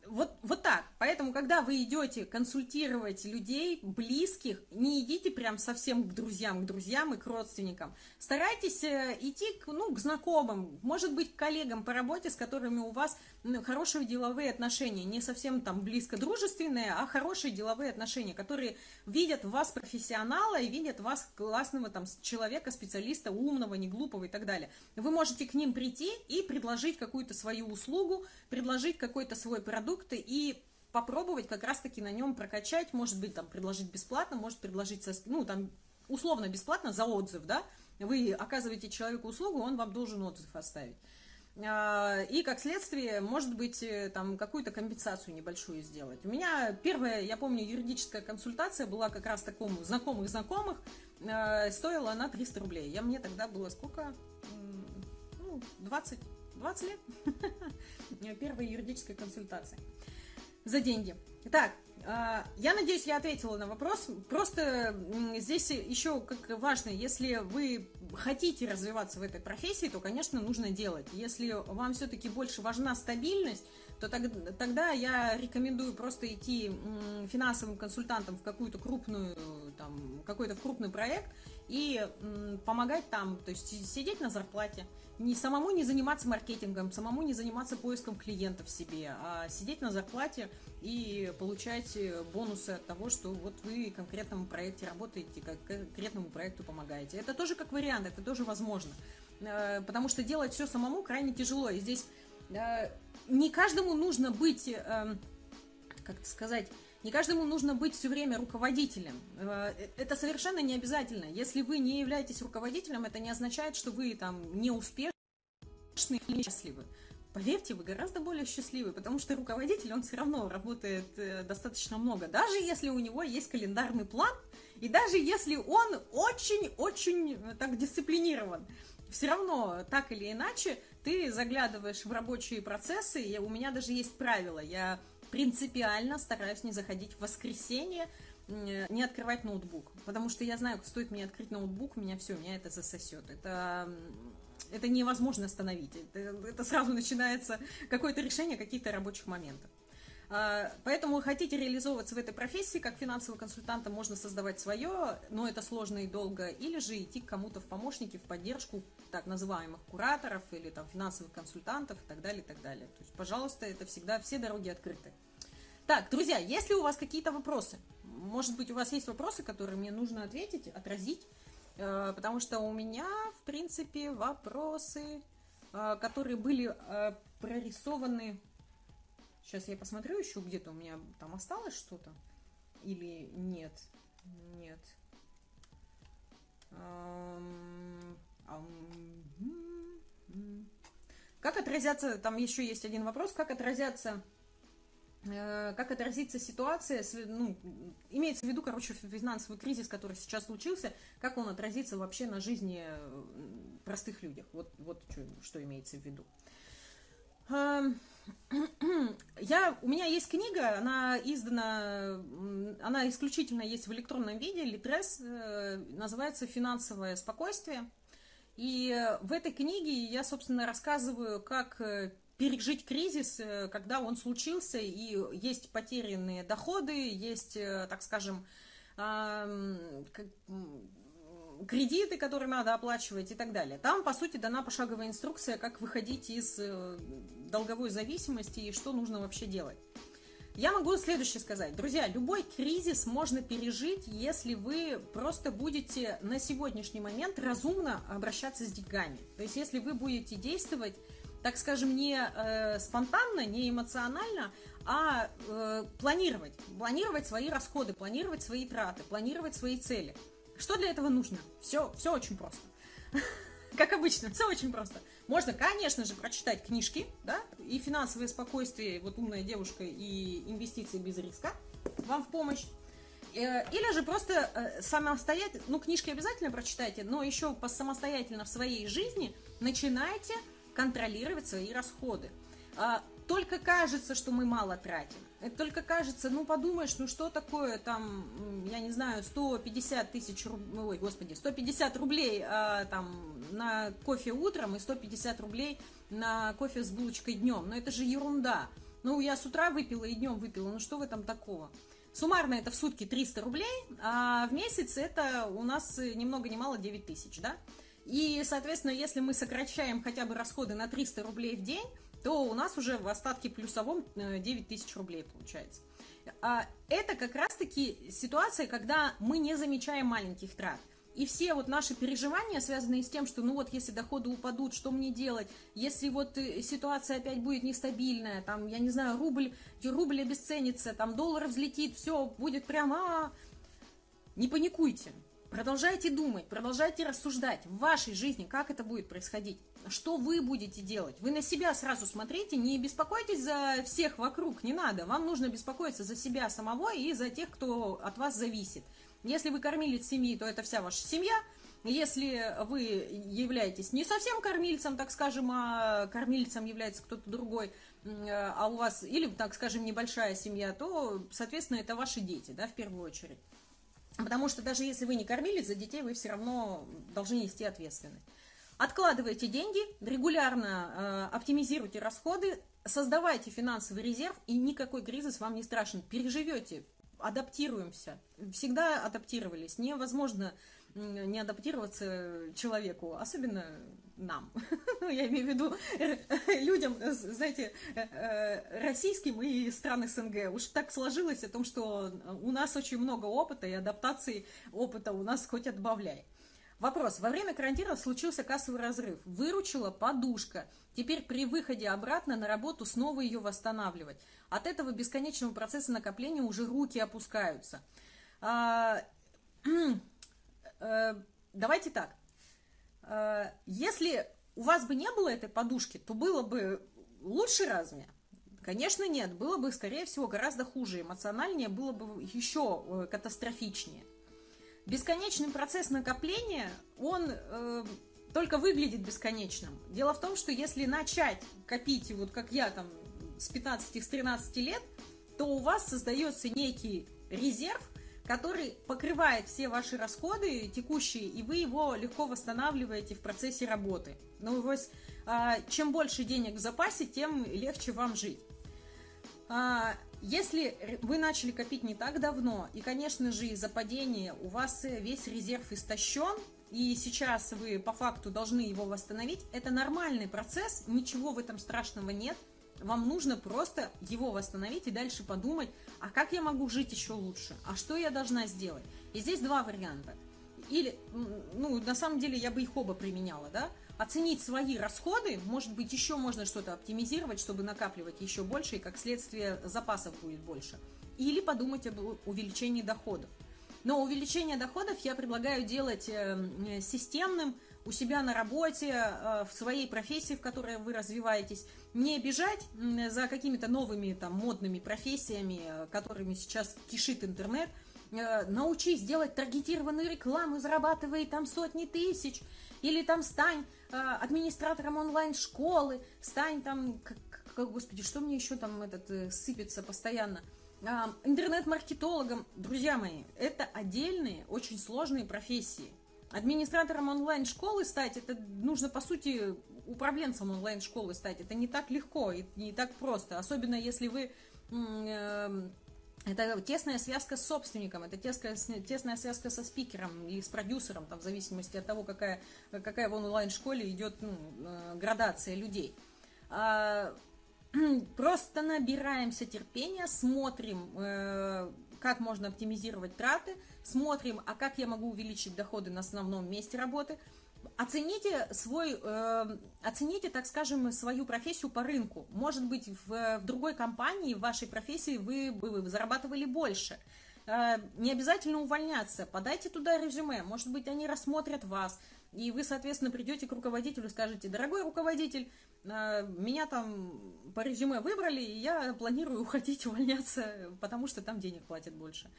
Вот, вот так. Поэтому, когда вы идете консультировать людей, близких, не идите прям совсем к друзьям, к друзьям и к родственникам. Старайтесь э, идти к, ну, к знакомым, может быть, к коллегам по работе, с которыми у вас ну, хорошие деловые отношения. Не совсем там близко дружественные, а хорошие деловые отношения, которые видят в вас профессионала и видят в вас классного там человека, специалиста, умного, не глупого и так далее. Вы можете к ним прийти и предложить какую-то свою услугу, предложить какой-то свой продукт, продукты и попробовать как раз-таки на нем прокачать, может быть, там, предложить бесплатно, может предложить, со, ну, там, условно бесплатно за отзыв, да, вы оказываете человеку услугу, он вам должен отзыв оставить. А, и, как следствие, может быть, э, там, какую-то компенсацию небольшую сделать. У меня первая, я помню, юридическая консультация была как раз такому знакомых-знакомых, а, стоила она 300 рублей. Я, мне тогда было сколько? Ну, 20 20 лет. [LAUGHS] Первая юридическая консультация. За деньги. Так, а, я надеюсь, я ответила на вопрос. Просто здесь еще как важно, если вы хотите развиваться в этой профессии, то, конечно, нужно делать. Если вам все-таки больше важна стабильность, то тогда я рекомендую просто идти финансовым консультантом в какую-то крупную, там, какой-то крупный проект и помогать там, то есть сидеть на зарплате, не самому не заниматься маркетингом, самому не заниматься поиском клиентов себе, а сидеть на зарплате и получать бонусы от того, что вот вы конкретному проекте работаете, конкретному проекту помогаете. Это тоже как вариант, это тоже возможно. Э, потому что делать все самому крайне тяжело. И здесь э, не каждому нужно быть, эм, как сказать, не каждому нужно быть все время руководителем. Э, это совершенно не обязательно. Если вы не являетесь руководителем, это не означает, что вы там не успешны или несчастливы. поверьте, вы гораздо более счастливы, потому что руководитель, он все равно работает э, достаточно много, даже если у него есть календарный план, и даже если он очень-очень э, так дисциплинирован, все равно, так или иначе, ты заглядываешь в рабочие процессы, и у меня даже есть правило, я принципиально стараюсь не заходить в воскресенье, не открывать ноутбук, потому что я знаю, стоит мне открыть ноутбук, меня все, меня это засосет. Это это невозможно остановить. Это, это сразу начинается какое-то решение каких-то рабочих моментов. А, поэтому хотите реализовываться в этой профессии, как финансовый консультант, можно создавать свое, но это сложно и долго, или же идти к кому-то в помощники, в поддержку так называемых кураторов или там финансовых консультантов и так далее, и так далее. То есть, пожалуйста, это всегда все дороги открыты. Так, друзья, если у вас какие-то вопросы, может быть, у вас есть вопросы, которые мне нужно ответить, отразить, Э, потому что у меня, в принципе, вопросы, э, которые были э, прорисованы. Сейчас я посмотрю еще где-то у меня там осталось что-то. Или нет? Нет. Как отразятся, там еще есть один вопрос, как отразятся Э, как отразится ситуация, ну, имеется в виду, короче, финансовый кризис, который сейчас случился, как он отразится вообще на жизни э, простых людях. Вот, вот что, что имеется в виду. Я, у меня есть книга, она издана, она исключительно есть в электронном виде, Литрес, э, называется «Финансовое спокойствие». И в этой книге я, собственно, рассказываю, как пережить кризис, э, когда он случился, и есть потерянные доходы, есть, э, так скажем, кредиты, которые надо оплачивать и так далее. Там, по сути, дана пошаговая инструкция, как выходить из э, долговой зависимости и что нужно вообще делать. Я могу следующее сказать. Друзья, любой кризис можно пережить, если вы просто будете на сегодняшний момент разумно обращаться с деньгами. То есть, если вы будете действовать так скажем, не э, спонтанно, не эмоционально, а э, планировать. Планировать свои расходы, планировать свои траты, планировать свои цели. Что для этого нужно? Все, все очень просто. [LAUGHS] Как обычно, все очень просто. Можно, конечно же, прочитать книжки, да, и финансовое спокойствие, вот умная девушка и инвестиции без риска вам в помощь. Э, или же просто э, самостоятельно, ну, книжки обязательно прочитайте, но еще самостоятельно в своей жизни начинайте контролировать свои расходы. А, только кажется, что мы мало тратим. Это только кажется, ну подумаешь, ну что такое там, я не знаю, 150 тысяч рублей, ой, господи, 150 рублей а, там на кофе утром и 150 рублей на кофе с булочкой днем. Но это же ерунда. Ну, я с утра выпила и днем выпила, ну что в этом такого? Суммарно это в сутки 300 рублей, а в месяц это у нас ни много ни мало 9 тысяч, да? И, соответственно, если мы сокращаем хотя бы расходы на 300 рублей в день, то у нас уже в остатке плюсовом 9 э, тысяч рублей получается. А это как раз-таки ситуация, когда мы не замечаем маленьких трат. И все вот наши переживания, связанные с тем, что ну вот если доходы упадут, что мне делать, если вот э, ситуация опять будет нестабильная, там, я не знаю, рубль, рубль обесценится, там доллар взлетит, все будет прямо... Не паникуйте, Продолжайте думать, продолжайте рассуждать в вашей жизни, как это будет происходить, что вы будете делать. Вы на себя сразу смотрите, не беспокойтесь за всех вокруг, не надо. Вам нужно беспокоиться за себя самого и за тех, кто от вас зависит. Если вы кормилец семьи, то это вся ваша семья. Если вы являетесь не совсем кормильцем, так скажем, а кормильцем является кто-то другой, а у вас, или, так скажем, небольшая семья, то, соответственно, это ваши дети, да, в первую очередь. Потому что даже если вы не кормили, за детей вы все равно должны нести ответственность. Откладывайте деньги, регулярно э, оптимизируйте расходы, создавайте финансовый резерв, и никакой кризис вам не страшен. Переживете, адаптируемся. Всегда адаптировались. Невозможно не адаптироваться человеку, особенно нам. [LAUGHS] Я имею в виду э, людям, э, знаете, э, российским и стран СНГ. Уж так сложилось о том, что у нас очень много опыта, и адаптации опыта у нас хоть отбавляй. Вопрос. Во время карантина случился кассовый разрыв. Выручила подушка. Теперь при выходе обратно на работу снова ее восстанавливать. От этого бесконечного процесса накопления уже руки опускаются. А, [CLEARS THROAT] давайте так. Э, если у вас бы не было этой подушки, то было бы лучше разве? Конечно, нет. Было бы, скорее всего, гораздо хуже. Эмоциональнее было бы еще э, катастрофичнее. Бесконечный процесс накопления, он э, только выглядит бесконечным. Дело в том, что если начать копить, вот как я там с 15-13 лет, то у вас создается некий резерв, который покрывает все ваши расходы текущие, и вы его легко восстанавливаете в процессе работы. Ну, то есть, а, чем больше денег в запасе, тем легче вам жить. А, если вы начали копить не так давно, и, конечно же, из-за падения у вас весь резерв истощен, и сейчас вы по факту должны его восстановить, это нормальный процесс, ничего в этом страшного нет. Вам нужно просто его восстановить и дальше подумать, а как я могу жить еще лучше, а что я должна сделать. И здесь два варианта. Или, ну, на самом деле я бы их оба применяла, да, оценить свои расходы, может быть, еще можно что-то оптимизировать, чтобы накапливать еще больше, и как следствие запасов будет больше. Или подумать об увеличении доходов. Но увеличение доходов я предлагаю делать э, системным, у себя на работе, э, в своей профессии, в которой вы развиваетесь, не бежать за какими-то новыми там модными профессиями, э, которыми сейчас кишит интернет, научись делать таргетированную рекламу, зарабатывай там сотни тысяч, или там стань администратором онлайн-школы, стань там, как, господи, что мне еще там этот сыпется постоянно, интернет-маркетологом. Друзья мои, это отдельные, очень сложные профессии. Администратором онлайн-школы стать, это нужно, по сути, управленцем онлайн-школы стать. Это не так легко и не так просто. Особенно если вы... Э, это тесная связка с собственником, это тесная, тесная связка со спикером или с продюсером, там, в зависимости от того, какая, какая в онлайн-школе идет ну, э, градация людей. А, [CLEARS THROAT] просто набираемся терпения, смотрим, э, как можно оптимизировать траты, смотрим, а как я могу увеличить доходы на основном месте работы. Оцените свой, э, оцените, так скажем, свою профессию по рынку. Может быть, в, в другой компании, в вашей профессии вы, вы, зарабатывали больше. Э, не обязательно увольняться. Подайте туда резюме. Может быть, они рассмотрят вас. И вы, соответственно, придете к руководителю скажете, дорогой руководитель, меня там по резюме выбрали, и я планирую уходить, [LAUGHS] увольняться, потому что там денег платят больше.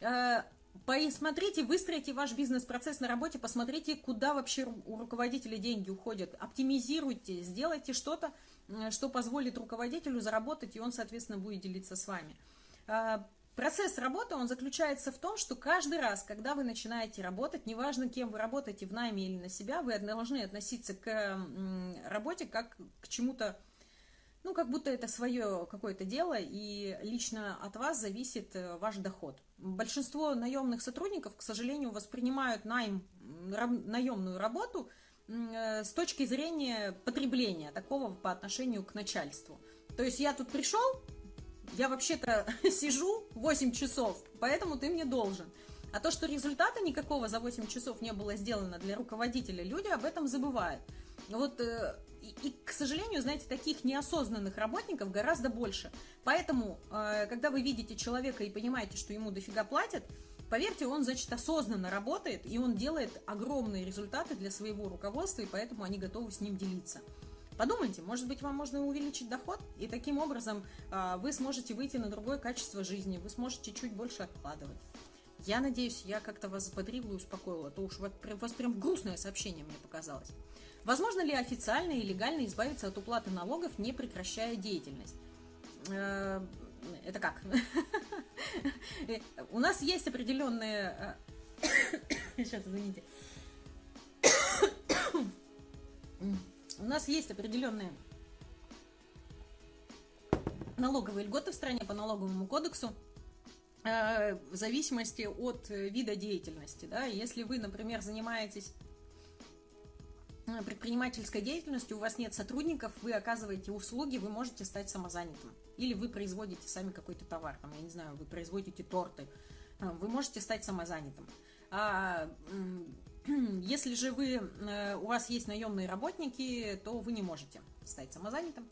Э, посмотрите, выстроите ваш бизнес-процесс на работе, посмотрите, куда вообще у руководителя деньги уходят, оптимизируйте, сделайте что-то, что позволит руководителю заработать, и он, соответственно, будет делиться с вами. Процесс работы, он заключается в том, что каждый раз, когда вы начинаете работать, неважно, кем вы работаете, в найме или на себя, вы должны относиться к работе как к чему-то ну, как будто это свое какое-то дело, и лично от вас зависит э, ваш доход. Большинство наемных сотрудников, к сожалению, воспринимают найм, наемную работу э, с точки зрения потребления такого по отношению к начальству. То есть я тут пришел, я вообще-то [LAUGHS] сижу 8 часов, поэтому ты мне должен. А то, что результата никакого за 8 часов не было сделано для руководителя, люди об этом забывают. Вот э, и, и, к сожалению, знаете, таких неосознанных работников гораздо больше. Поэтому, э, когда вы видите человека и понимаете, что ему дофига платят, поверьте, он, значит, осознанно работает, и он делает огромные результаты для своего руководства, и поэтому они готовы с ним делиться. Подумайте, может быть, вам можно увеличить доход, и таким образом э, вы сможете выйти на другое качество жизни, вы сможете чуть больше откладывать. Я надеюсь, я как-то вас заподрила и успокоила, а то уж у вас прям грустное сообщение мне показалось. Возможно ли официально и легально избавиться от уплаты налогов, не прекращая деятельность? Э, это как? [LAUGHS] У нас есть определенные... Э, [COUGHS] сейчас, извините. [COUGHS] У нас есть определенные налоговые льготы в стране по налоговому кодексу э, в зависимости от вида деятельности. Да? Если вы, например, занимаетесь Э, предпринимательской деятельностью, у вас нет сотрудников, вы оказываете услуги, вы можете стать самозанятым. Или вы производите сами какой-то товар, там, я не знаю, вы производите торты, э, вы можете стать самозанятым. А, [CLEARS THROAT] если же вы, э, у вас есть наемные работники, то вы не можете стать самозанятым.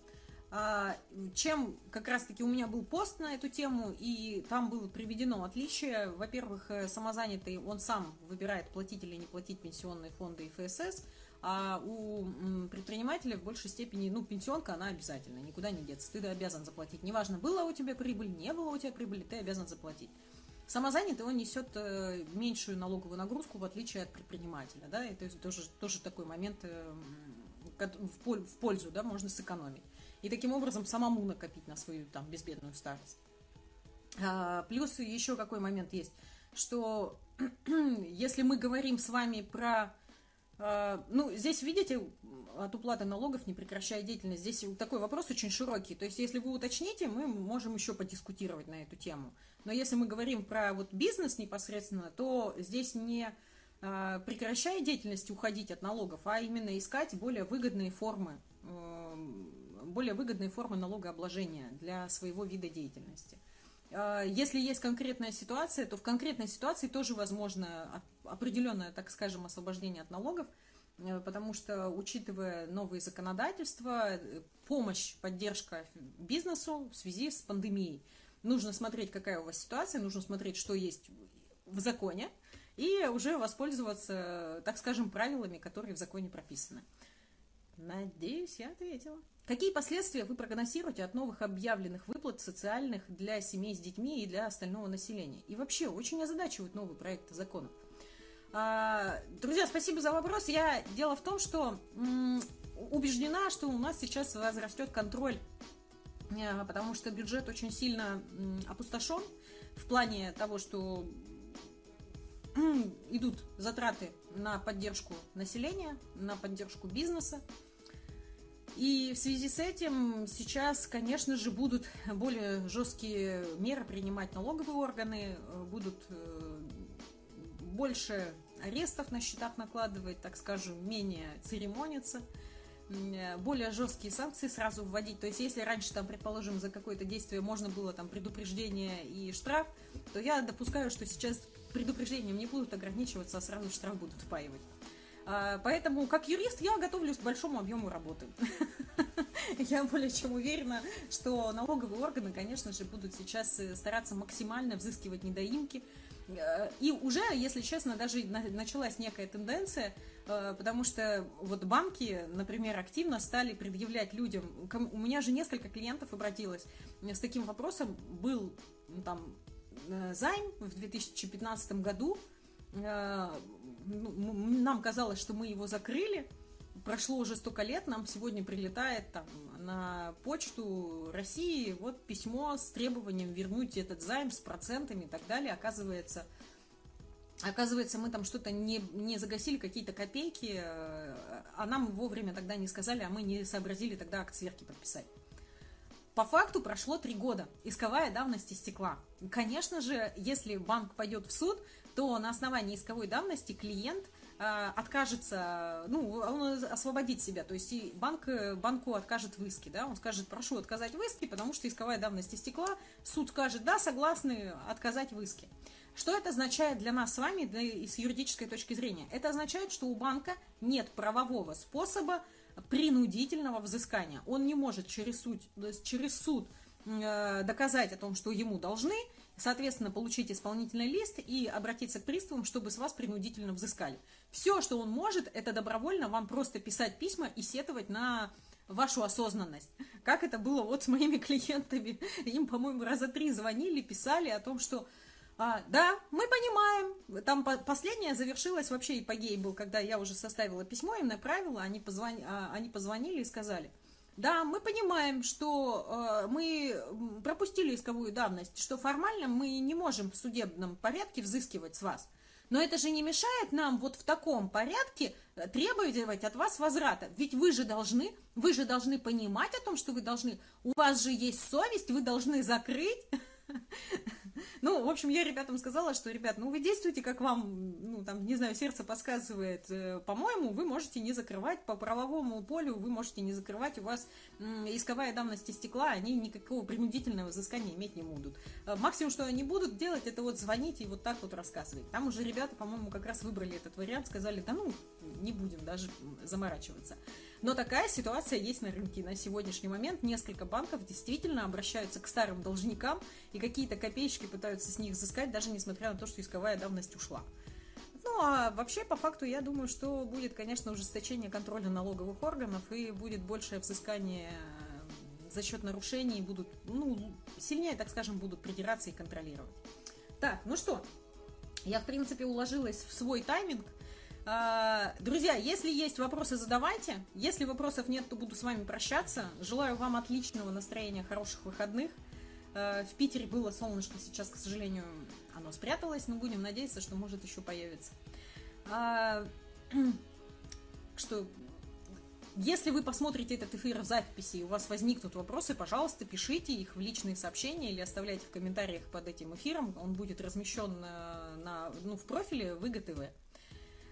А, чем как раз-таки у меня был пост на эту тему, и там было приведено отличие. Во-первых, самозанятый, он сам выбирает платить или не платить пенсионные фонды и ФСС – А у предпринимателя в большей степени, ну, пенсионка, она обязательна, никуда не деться. Ты обязан заплатить. Неважно, была у тебя прибыль, не было у тебя прибыли, ты обязан заплатить. Самозанятый, он несет э, меньшую налоговую нагрузку, в отличие от предпринимателя, да, это тоже, тоже такой момент э, в пользу, да, можно сэкономить. И таким образом самому накопить на свою там безбедную старость. А, плюс еще какой момент есть, что [CLEARS THROAT] если мы говорим с вами про а, ну, здесь, видите, от уплаты налогов не прекращая деятельность. Здесь такой вопрос очень широкий. То есть, если вы уточните, мы можем еще подискутировать на эту тему. Но если мы говорим про вот бизнес непосредственно, то здесь не а, прекращая деятельность уходить от налогов, а именно искать более выгодные формы, более выгодные формы налогообложения для своего вида деятельности. А, если есть конкретная ситуация, то в конкретной ситуации тоже возможно определенное, так скажем, освобождение от налогов, э, потому что, учитывая новые законодательства, э, помощь, поддержка бизнесу в связи с пандемией, нужно смотреть, какая у вас ситуация, нужно смотреть, что есть в законе, и уже воспользоваться, так скажем, правилами, которые в законе прописаны. Надеюсь, я ответила. Какие последствия вы прогнозируете от новых объявленных выплат социальных для семей с детьми и для остального населения? И вообще, очень озадачивают новые проекты законов. А, друзья, спасибо за вопрос. Я дело в том, что убеждена, что у нас сейчас возрастет контроль, потому что бюджет очень сильно опустошен в плане того, что идут затраты на поддержку населения, на поддержку бизнеса. И в связи с этим сейчас, конечно же, будут более жесткие меры принимать налоговые органы, э, будут э, больше арестов на счетах накладывать, так скажем, менее церемониться, э, более жесткие санкции сразу вводить. То есть, если раньше, там, предположим, за какое-то действие можно было там предупреждение и штраф, то я допускаю, что сейчас предупреждением не будут ограничиваться, а сразу штраф будут впаивать. А, поэтому, как юрист, я готовлюсь к большому объему работы. [LAUGHS] Я более чем уверена, что налоговые органы, конечно же, будут сейчас э, стараться максимально взыскивать недоимки, Э, и уже, если честно, даже началась некая тенденция, э, потому что вот банки, например, активно стали предъявлять людям, у меня же несколько клиентов обратилось с таким вопросом, был там э, займ в 2015 году, ну, нам казалось, что мы его закрыли, прошло уже столько лет, нам сегодня прилетает там на почту России вот письмо с требованием вернуть этот займ с процентами и так далее. Оказывается, оказывается мы там что-то не, не загасили, какие-то копейки, а нам вовремя тогда не сказали, а мы не сообразили тогда акт сверки подписать. По факту прошло три года. Исковая давность истекла. Конечно же, если банк пойдет в суд, то на основании исковой давности клиент – откажется, ну, он освободит себя, то есть и банк, банку откажет в иске, да, он скажет, прошу отказать в иске, потому что исковая давность истекла, суд скажет, да, согласны отказать в иске. Что это означает для нас с вами да, и с юридической точки зрения? Это означает, что у банка нет правового способа принудительного взыскания. Он не может через суд, через суд э, доказать о том, что ему должны, соответственно, получить исполнительный лист и обратиться к приставам, чтобы с вас принудительно взыскали. Все, что он может, это добровольно вам просто писать письма и сетовать на вашу осознанность. Как это было вот с моими [LAUGHS] клиентами. Им, по-моему, раза три звонили, писали о том, что а, да, мы понимаем. Там по последнее завершилось вообще ипогей был, когда я уже составила письмо, им направила, они, позвони, а, они позвонили и сказали, да, мы понимаем, что э, мы пропустили исковую давность, что формально мы не можем в судебном порядке взыскивать с вас. Но это же не мешает нам вот в таком порядке э, требовать от вас возврата. Ведь вы же должны, вы же должны понимать о том, что вы должны. У вас же есть совесть, вы должны закрыть [LAUGHS] [LAUGHS] ну, в общем, я ребятам сказала, что, ребят, ну вы действуете, как вам, ну, там, не знаю, сердце подсказывает. Э, по-моему, вы можете не закрывать по правовому полю, вы можете не закрывать, у вас исковая давность истекла, они никакого принудительного взыскания иметь не будут. Э, максимум, что они будут делать, это вот звонить и вот так вот рассказывать. Там уже ребята, по-моему, как раз выбрали этот вариант, сказали, да ну, не будем даже заморачиваться. Но такая ситуация есть на рынке. На сегодняшний момент несколько банков действительно обращаются к старым должникам и какие-то копеечки пытаются с них взыскать, даже несмотря на то, что исковая давность ушла. Ну, а вообще, по факту, я думаю, что будет, конечно, ужесточение контроля налоговых органов и будет большее взыскание э, за счет нарушений, будут, ну, сильнее, так скажем, будут придираться и контролировать. Так, ну что, я, в принципе, уложилась в свой тайминг. А, друзья, если есть вопросы, задавайте. Если вопросов нет, то буду с вами прощаться. Желаю вам отличного настроения, хороших выходных. А, в Питере было солнышко, сейчас, к сожалению, оно спряталось, но будем надеяться, что может еще появиться. А, [CLEARS THROAT] что если вы посмотрите этот эфир в записи и у вас возникнут вопросы, пожалуйста, пишите их в личные сообщения или оставляйте в комментариях под этим эфиром. Он будет размещен на, на, ну, в профиле ВГТВ.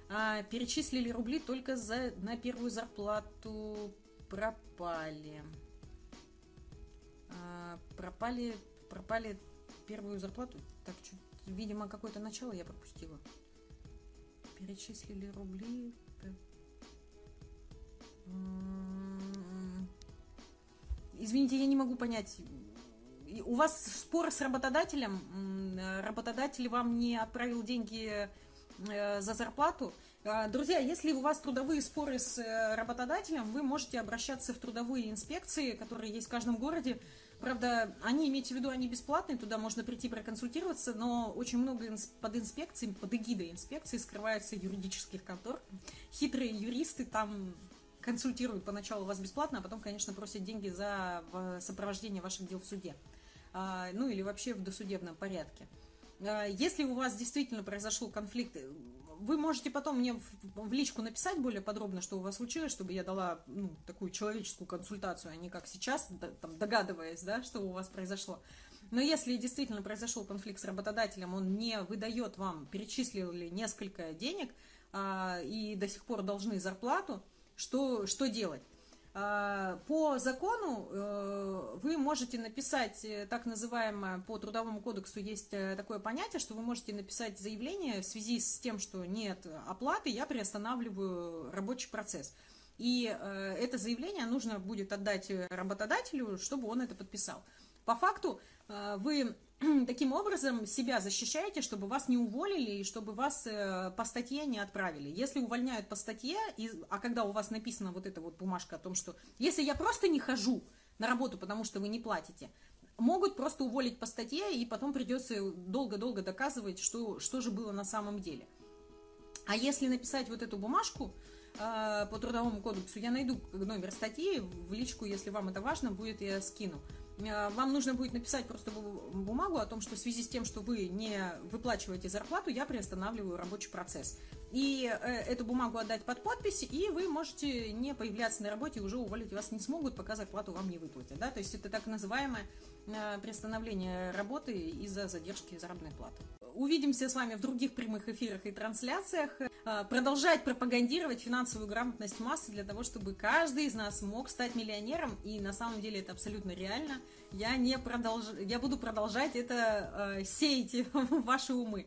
А, перечислили рубли только за, на первую зарплату. Пропали. А, пропали, пропали первую зарплату. Так, что, видимо, какое-то начало я пропустила. Перечислили рубли. Извините, я не могу понять. У вас спор с работодателем? Работодатель вам не отправил деньги за зарплату? А, друзья, если у вас трудовые споры с э, работодателем, вы можете обращаться в трудовые инспекции, которые есть в каждом городе. Правда, они, имейте в виду, они бесплатные, туда можно прийти проконсультироваться, но очень много под инспекциями, под эгидой инспекции скрывается юридических контор. Хитрые юристы там консультируют поначалу вас бесплатно, а потом, конечно, просят деньги за сопровождение ваших дел в суде. А, ну или вообще в досудебном порядке. А, если у вас действительно произошел конфликт, вы можете потом мне в, личку написать более подробно, что у вас случилось, чтобы я дала ну, такую человеческую консультацию, а не как сейчас, там, догадываясь, да, что у вас произошло. Но если действительно произошел конфликт с работодателем, он не выдает вам, перечислил ли несколько денег а, и до сих пор должны зарплату, что, что делать? А, по закону э, можете написать, э, так называемое, по Трудовому кодексу есть э, такое понятие, что вы можете написать заявление в связи с тем, что нет оплаты, я приостанавливаю рабочий процесс. И это заявление нужно будет отдать работодателю, чтобы он это подписал. По факту вы [CLEARS THROAT] таким образом себя защищаете, чтобы вас не уволили и чтобы вас э, по статье не отправили. Если увольняют по статье, а когда у вас написана вот эта вот бумажка о том, что если я просто не хожу на работу, потому что вы не платите, могут просто уволить по статье, и потом придется долго-долго доказывать, что, что же было на самом деле. А если написать вот эту бумажку э, по трудовому кодексу, я найду номер статьи в личку, если вам это важно, будет я скину. Э, вам нужно будет написать просто бумагу о том, что в связи с тем, что вы не выплачиваете зарплату, я приостанавливаю рабочий процесс. И э, эту бумагу отдать под подпись, и вы можете не появляться на работе, уже уволить вас не смогут, пока зарплату вам не выплатят. Да? То есть это так называемое э, приостановление работы из-за задержки заработной платы. Увидимся с вами в других прямых эфирах и трансляциях. Э, продолжать пропагандировать финансовую грамотность массы для того, чтобы каждый из нас мог стать миллионером. И на самом деле это абсолютно реально. Я, не продолж... Я буду продолжать это сеять в [LAUGHS] ваши умы.